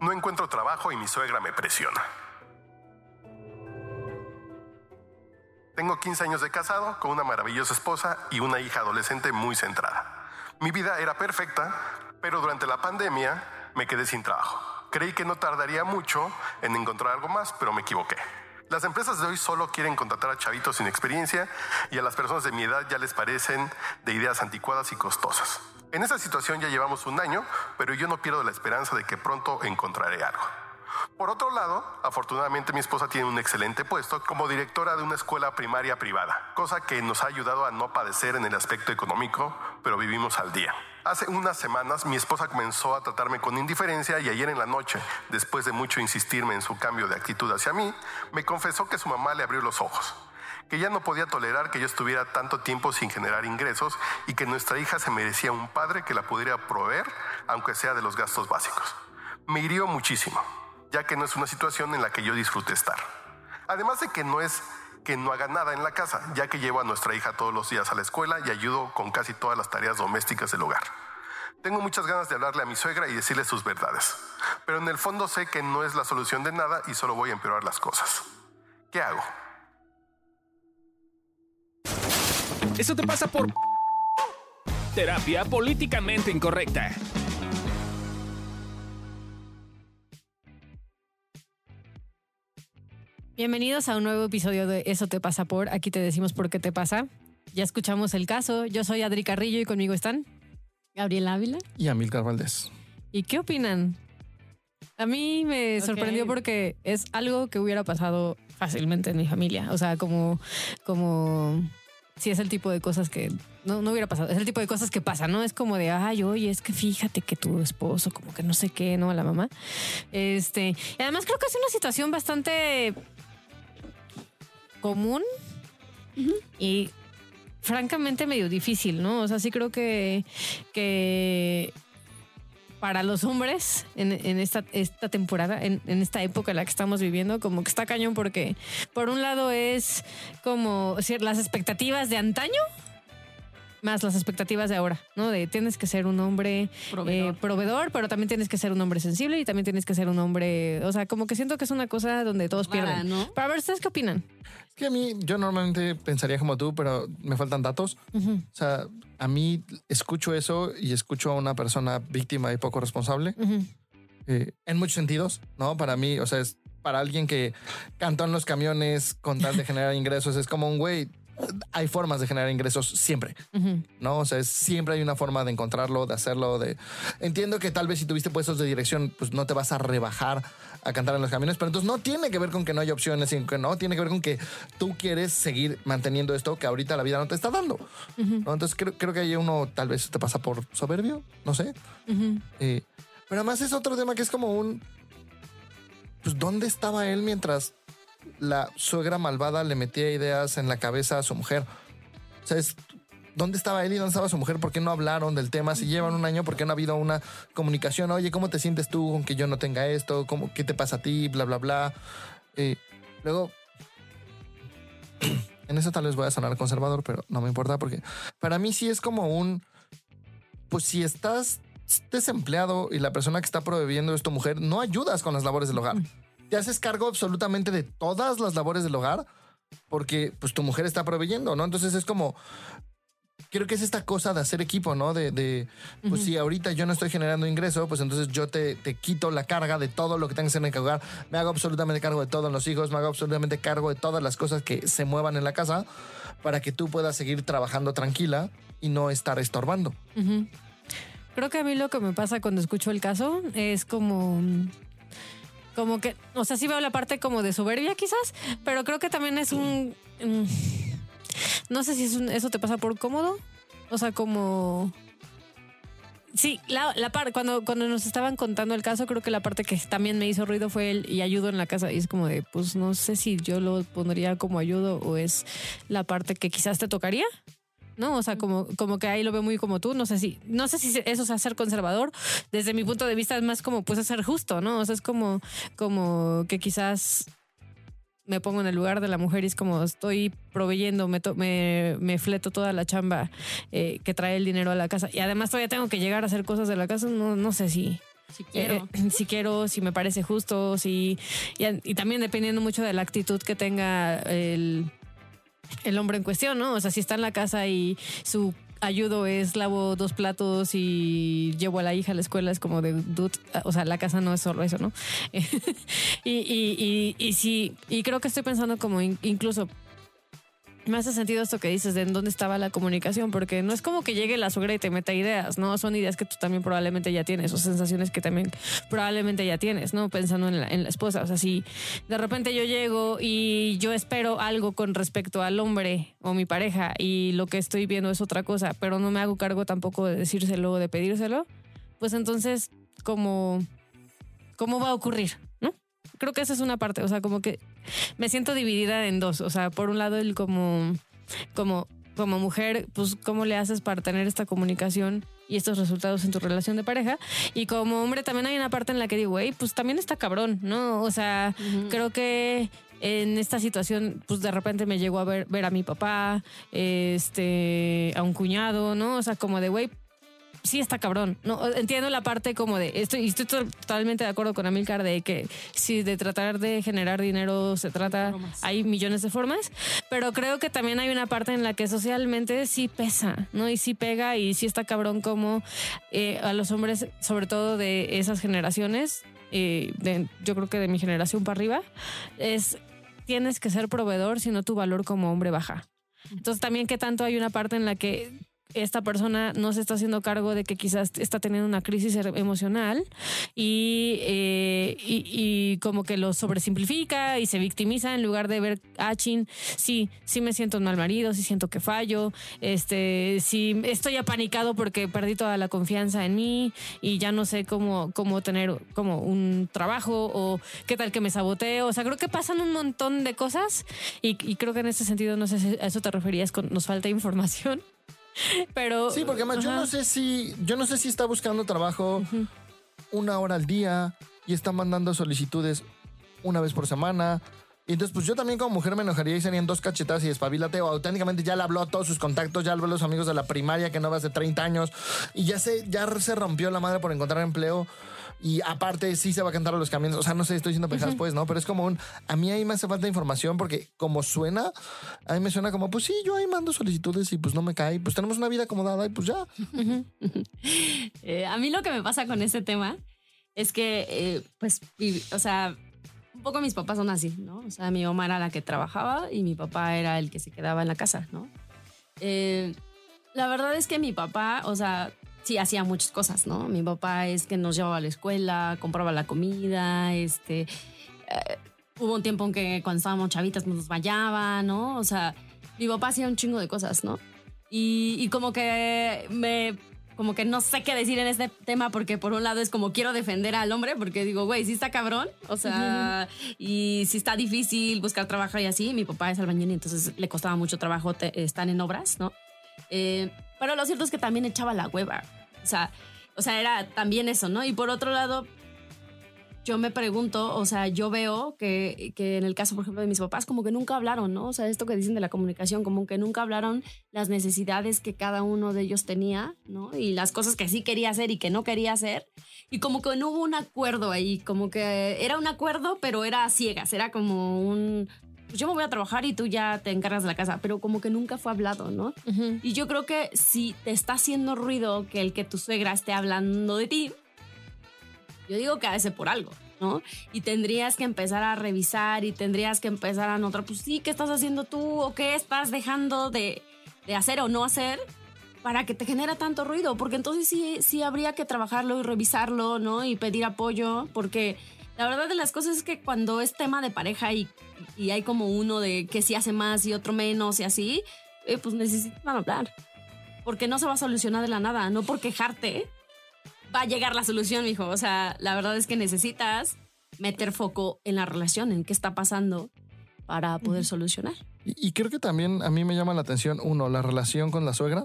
No encuentro trabajo y mi suegra me presiona. Tengo 15 años de casado con una maravillosa esposa y una hija adolescente muy centrada. Mi vida era perfecta, pero durante la pandemia me quedé sin trabajo. Creí que no tardaría mucho en encontrar algo más, pero me equivoqué. Las empresas de hoy solo quieren contratar a chavitos sin experiencia y a las personas de mi edad ya les parecen de ideas anticuadas y costosas. En esta situación ya llevamos un año, pero yo no pierdo la esperanza de que pronto encontraré algo. Por otro lado, afortunadamente mi esposa tiene un excelente puesto como directora de una escuela primaria privada, cosa que nos ha ayudado a no padecer en el aspecto económico, pero vivimos al día. Hace unas semanas mi esposa comenzó a tratarme con indiferencia y ayer en la noche, después de mucho insistirme en su cambio de actitud hacia mí, me confesó que su mamá le abrió los ojos, que ya no podía tolerar que yo estuviera tanto tiempo sin generar ingresos y que nuestra hija se merecía un padre que la pudiera proveer, aunque sea de los gastos básicos. Me hirió muchísimo ya que no es una situación en la que yo disfrute estar. Además de que no es que no haga nada en la casa, ya que llevo a nuestra hija todos los días a la escuela y ayudo con casi todas las tareas domésticas del hogar. Tengo muchas ganas de hablarle a mi suegra y decirle sus verdades, pero en el fondo sé que no es la solución de nada y solo voy a empeorar las cosas. ¿Qué hago? Eso te pasa por terapia políticamente incorrecta. Bienvenidos a un nuevo episodio de Eso te pasa por. Aquí te decimos por qué te pasa. Ya escuchamos el caso. Yo soy Adri Carrillo y conmigo están Gabriel Ávila y Amilcar Valdés. ¿Y qué opinan? A mí me sorprendió porque es algo que hubiera pasado fácilmente en mi familia. O sea, como, como si es el tipo de cosas que no, no hubiera pasado. Es el tipo de cosas que pasan, ¿no? Es como de, ay, oye, es que fíjate que tu esposo, como que no sé qué, ¿no? A la mamá. Este, y además creo que es una situación bastante común y francamente medio difícil, ¿no? O sea, sí creo que, que para los hombres en, esta, esta temporada, en, en, esta época en la que estamos viviendo, como que está cañón porque por un lado es como las expectativas de antaño más las expectativas de ahora, ¿no? De tienes que ser un hombre eh, proveedor. pero también tienes que ser un hombre sensible y también tienes que ser un hombre, o sea, como que siento que es una cosa donde todos pierden. ¿no? Para ver, ¿ustedes qué opinan? Es que a mí, yo normalmente pensaría como tú, pero me faltan datos. O sea, a mí escucho eso y escucho a una persona víctima y poco responsable. Eh, en muchos sentidos, ¿no? Para mí, o sea, es para alguien que cantó en los camiones con tal de generar ingresos, es como un güey, hay formas de generar ingresos siempre, ¿no? O sea, siempre hay una forma de encontrarlo, de hacerlo, de... Entiendo que tal vez si tuviste puestos de dirección, pues no te vas a rebajar a cantar en los camiones, pero entonces no tiene que ver con que no haya opciones, sino que no, tiene que ver con que tú quieres seguir manteniendo esto que ahorita la vida no te está dando, Entonces creo, creo que hay uno tal vez te pasa por soberbio, no sé. Eh, pero además es otro tema que es como un... Pues, ¿dónde estaba él mientras la suegra malvada le metía ideas en la cabeza a su mujer. O sea, ¿dónde estaba él y dónde estaba su mujer? ¿Por qué no hablaron del tema? Si llevan un año, ¿por qué no ha habido una comunicación? Oye, ¿cómo te sientes tú con que yo no tenga esto? ¿Cómo, ¿Qué te pasa a ti? Bla, bla, bla. Luego, en eso tal vez voy a sonar conservador, pero no me importa porque para mí sí es como un, pues si estás desempleado y la persona que está prohibiendo es tu mujer, no ayudas con las labores del hogar te haces cargo absolutamente de todas las labores del hogar porque pues tu mujer está proveyendo, ¿no? Entonces es como, creo que es esta cosa de hacer equipo, ¿no? De, pues si ahorita yo no estoy generando ingreso, pues entonces yo te, te, quito la carga de todo lo que tengas en el hogar, me hago absolutamente cargo de todos los hijos, me hago absolutamente cargo de todas las cosas que se muevan en la casa para que tú puedas seguir trabajando tranquila y no estar estorbando. Creo que a mí lo que me pasa cuando escucho el caso es como como que, o sea, sí veo la parte como de soberbia quizás, pero creo que también es un... Mm, no sé si es eso te pasa por cómodo, o sea, como... Sí, la, la parte, cuando, cuando nos estaban contando el caso, creo que la parte que también me hizo ruido fue el y ayudo en la casa. Y es como de, pues no sé si yo lo pondría como ayudo o es la parte que quizás te tocaría. ¿No? O sea, como, como que ahí lo veo muy como tú. No sé si, no sé si eso es ser conservador. Desde mi punto de vista es más como pues ser justo, ¿no? O sea, es como, como que quizás me pongo en el lugar de la mujer y es como estoy proveyendo, me, me, fleto toda la chamba eh, que trae el dinero a la casa. Y además todavía tengo que llegar a hacer cosas de la casa. No, no sé si. Si quiero. Eh, si quiero, si me parece justo, si. Y, y también dependiendo mucho de la actitud que tenga el, el hombre en cuestión, ¿no? O sea, si está en la casa y su ayudo es lavo dos platos y llevo a la hija a la escuela, es como de, dude, o sea, la casa no es solo eso, ¿no? y, y, y, y sí, y creo que estoy pensando como in- incluso me hace sentido esto que dices de en dónde estaba la comunicación, porque no es como que llegue la suegra y te meta ideas, ¿no? Son ideas que tú también probablemente ya tienes, o sensaciones que también probablemente ya tienes, ¿no? Pensando en la, en la esposa. O sea, si de repente yo llego y yo espero algo con respecto al hombre o mi pareja y lo que estoy viendo es otra cosa, pero no me hago cargo tampoco de decírselo o de pedírselo, pues entonces, ¿cómo, cómo va a ocurrir? ¿No? Creo que esa es una parte, o sea, como que me siento dividida en dos. O sea, por un lado, el como, como, como mujer, pues, ¿cómo le haces para tener esta comunicación y estos resultados en tu relación de pareja? Y como hombre, también hay una parte en la que digo, güey, pues también está cabrón, ¿no? O sea, creo que en esta situación, pues de repente me llegó a ver, ver a mi papá, este, a un cuñado, ¿no? O sea, como de, güey, sí está cabrón. No, entiendo la parte como de estoy, estoy totalmente de acuerdo con Amilcar de que si de tratar de generar dinero se trata, hay millones de formas, pero creo que también hay una parte en la que socialmente sí pesa, ¿no? Y sí pega y sí está cabrón como eh, a los hombres, sobre todo de esas generaciones, eh, de, yo creo que de mi generación para arriba, es tienes que ser proveedor, si no tu valor como hombre baja. Entonces también que tanto hay una parte en la que esta persona no se está haciendo cargo de que quizás está teniendo una crisis er- emocional y, eh, y, como que lo sobresimplifica y se victimiza en lugar de ver, ah, chin, sí, sí me siento un mal marido, sí siento que fallo, este, sí estoy apanicado porque perdí toda la confianza en mí y ya no sé cómo, cómo tener como un trabajo o qué tal que me saboteo. O sea, creo que pasan un montón de cosas y, y creo que en ese sentido, no sé si a eso te referías con nos falta información. Pero Sí, porque además yo no sé si, yo no sé si está buscando trabajo una hora al día y está mandando solicitudes una vez por semana. Y entonces, pues yo también como mujer me enojaría y serían dos cachetadas y despabilate. O auténticamente ya le habló a todos sus contactos, ya habló a los amigos de la primaria que no va hace 30 años. Y ya se, ya se rompió la madre por encontrar empleo. Y aparte, sí se va a cantar a los camiones. O sea, no sé, estoy diciendo pendejadas, pues, ¿no? Pero es como un. A mí ahí me hace falta información porque, como suena, a mí me suena como, pues sí, yo ahí mando solicitudes y pues no me cae. Pues tenemos una vida acomodada y pues ya. Eh, a mí lo que me pasa con este tema es que, eh, pues, o sea, un poco mis papás son así, ¿no? O sea, mi mamá era la que trabajaba y mi papá era el que se quedaba en la casa, ¿no? Eh, la verdad es que mi papá, o sea, sí hacía muchas cosas, ¿no? Mi papá es que nos llevaba a la escuela, compraba la comida, este... eh, hubo un tiempo en que cuando estábamos chavitas nos bañaba, ¿no? O sea, mi papá hacía un chingo de cosas, ¿no? Y, y como que me como que no sé qué decir en este tema porque por un lado es como quiero defender al hombre porque digo, güey, sí está cabrón, o sea, y si está difícil buscar trabajo y así, mi papá es albañil y entonces le costaba mucho trabajo estar en obras, ¿no? Eh, pero lo cierto es que también echaba la hueva, o sea, o sea, era también eso, ¿no? Y por otro lado, yo me pregunto, o sea, yo veo que, que en el caso, por ejemplo, de mis papás, como que nunca hablaron, ¿no? O sea, esto que dicen de la comunicación, como que nunca hablaron las necesidades que cada uno de ellos tenía, ¿no? Y las cosas que sí quería hacer y que no quería hacer. Y como que no hubo un acuerdo ahí, como que era un acuerdo, pero era ciegas, era como un... pues yo me voy a trabajar y tú ya te encargas de la casa, pero como que nunca fue hablado, ¿no? Ujú. Y yo creo que si te está haciendo ruido que el que tu suegra esté hablando de ti, yo digo que de ser por algo, ¿no? Y tendrías que empezar a revisar y tendrías que empezar a notar, pues sí, ¿qué estás haciendo tú o qué estás dejando de, de hacer o no hacer para que te genera tanto ruido? Porque entonces sí, sí habría que trabajarlo y revisarlo, ¿no? Y pedir apoyo, porque la verdad de las cosas es que cuando es tema de pareja y, y hay como uno de que sí hace más y otro menos y así, eh, pues necesitan hablar. Porque no se va a solucionar de la nada, no por quejarte va a llegar la solución, mijo. O sea, la verdad es que necesitas meter foco en la relación, en qué está pasando para poder solucionar. Y, y creo que también a mí me llama la atención, uno, la relación con la suegra.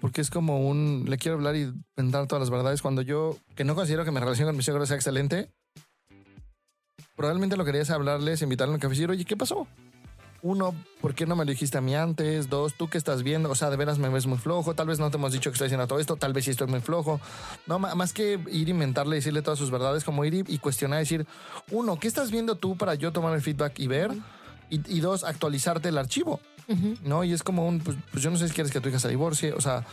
Porque es como un le quiero hablar y vendar todas las verdades cuando yo que no considero que mi relación con mi suegro sea excelente probablemente lo que quería es hablarles invitarle a un café y decir oye qué pasó uno, ¿por qué no me lo dijiste a mí antes? Dos, ¿tú qué estás viendo? O sea, de veras me ves muy flojo. Tal vez no te hemos dicho que estoy haciendo todo esto. Tal vez sí estoy muy flojo. No, más que ir a inventarle, decirle todas sus verdades, como ir y, cuestionar, decir, uno, ¿qué estás viendo tú para yo tomar el feedback y ver? y, dos, actualizarte el archivo. ¿No? Y es como un, pues, pues, yo no sé si quieres que tu hija se divorcie, o sea,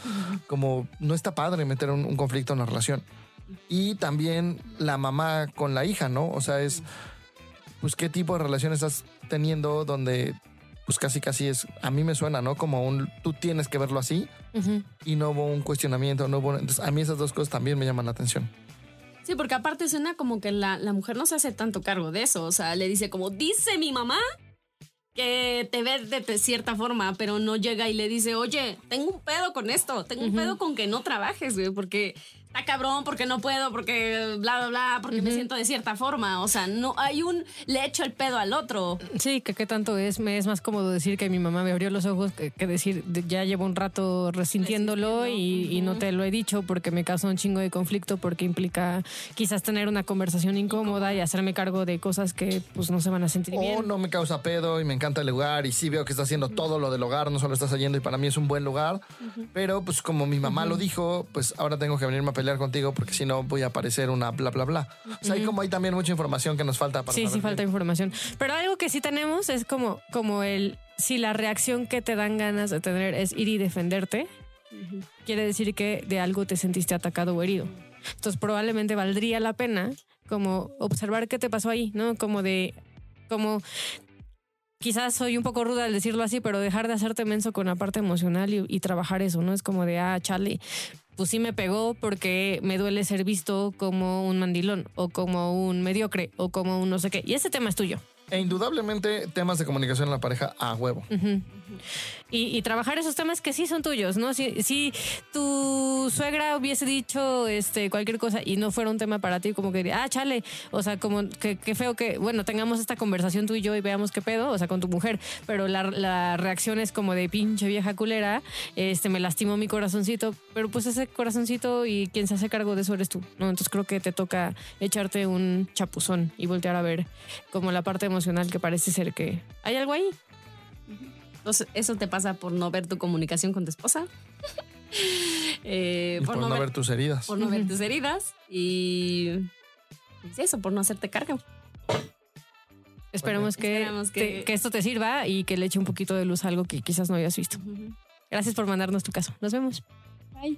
como no está padre meter un, conflicto en la relación. Y también la mamá con la hija, ¿no? O sea, es, pues, qué tipo de relación estás teniendo donde, pues, casi, casi es, a mí me suena, ¿no? Como un, tú tienes que verlo así y no hubo un cuestionamiento, no hubo, entonces a mí esas dos cosas también me llaman la atención. Sí, porque aparte suena como que la, la mujer no se hace tanto cargo de eso, o sea, le dice como, dice mi mamá que te ve de cierta forma, pero no llega y le dice, oye, tengo un pedo con esto, tengo un pedo con que no trabajes, güey, porque está cabrón, porque no puedo, porque bla, bla, bla, porque me siento de cierta forma. O sea, no hay un le echo el pedo al otro. Sí, que qué tanto es, me es más cómodo decir que mi mamá me abrió los ojos que, decir ya llevo un rato resintiéndolo y, no te lo he dicho porque me causa un chingo de conflicto porque implica quizás tener una conversación incómoda y hacerme cargo de cosas que pues no se van a sentir bien. O no me causa pedo y me encanta el lugar y sí veo que está haciendo todo lo del hogar, no solo estás yendo y para mí es un buen lugar, pero pues como mi mamá lo dijo, pues ahora tengo que venirme a pelear contigo porque si no voy a aparecer una bla, bla, bla. O sea, hay como hay también mucha información que nos falta para Sí, sí, falta información. Pero algo que sí tenemos es como, como el, si la reacción que te dan ganas de tener es ir y defenderte, quiere decir que de algo te sentiste atacado o herido. Entonces probablemente valdría la pena como observar qué te pasó ahí, ¿no? Como de, como quizás soy un poco ruda al decirlo así, pero dejar de hacerte menso con la parte emocional y, y, trabajar eso, ¿no? Es como de, ah, Charlie, pues sí me pegó porque me duele ser visto como un mandilón o como un mediocre o como un no sé qué. Y ese tema es tuyo. E indudablemente temas de comunicación en la pareja a huevo y, trabajar esos temas que sí son tuyos, ¿no? Si, si tu suegra hubiese dicho este, cualquier cosa y no fuera un tema para ti, como que, ah, chale, o sea, como que, feo que, bueno, tengamos esta conversación tú y yo y veamos qué pedo, o sea, con tu mujer, pero la, reacción es como de pinche vieja culera, este, me lastimó mi corazoncito, pero pues ese corazoncito y quien se hace cargo de eso eres tú, ¿no? Entonces creo que te toca echarte un chapuzón y voltear a ver como la parte emocional que parece ser que hay algo ahí. Entonces, eso te pasa por no ver tu comunicación con tu esposa. Eh, por, no, ver, tus heridas. Por no ver tus heridas. Y es eso, por no hacerte cargo. Esperemos, que, que... esto te sirva y que le eche un poquito de luz a algo que quizás no hayas visto. Gracias por mandarnos tu caso. Nos vemos. Bye.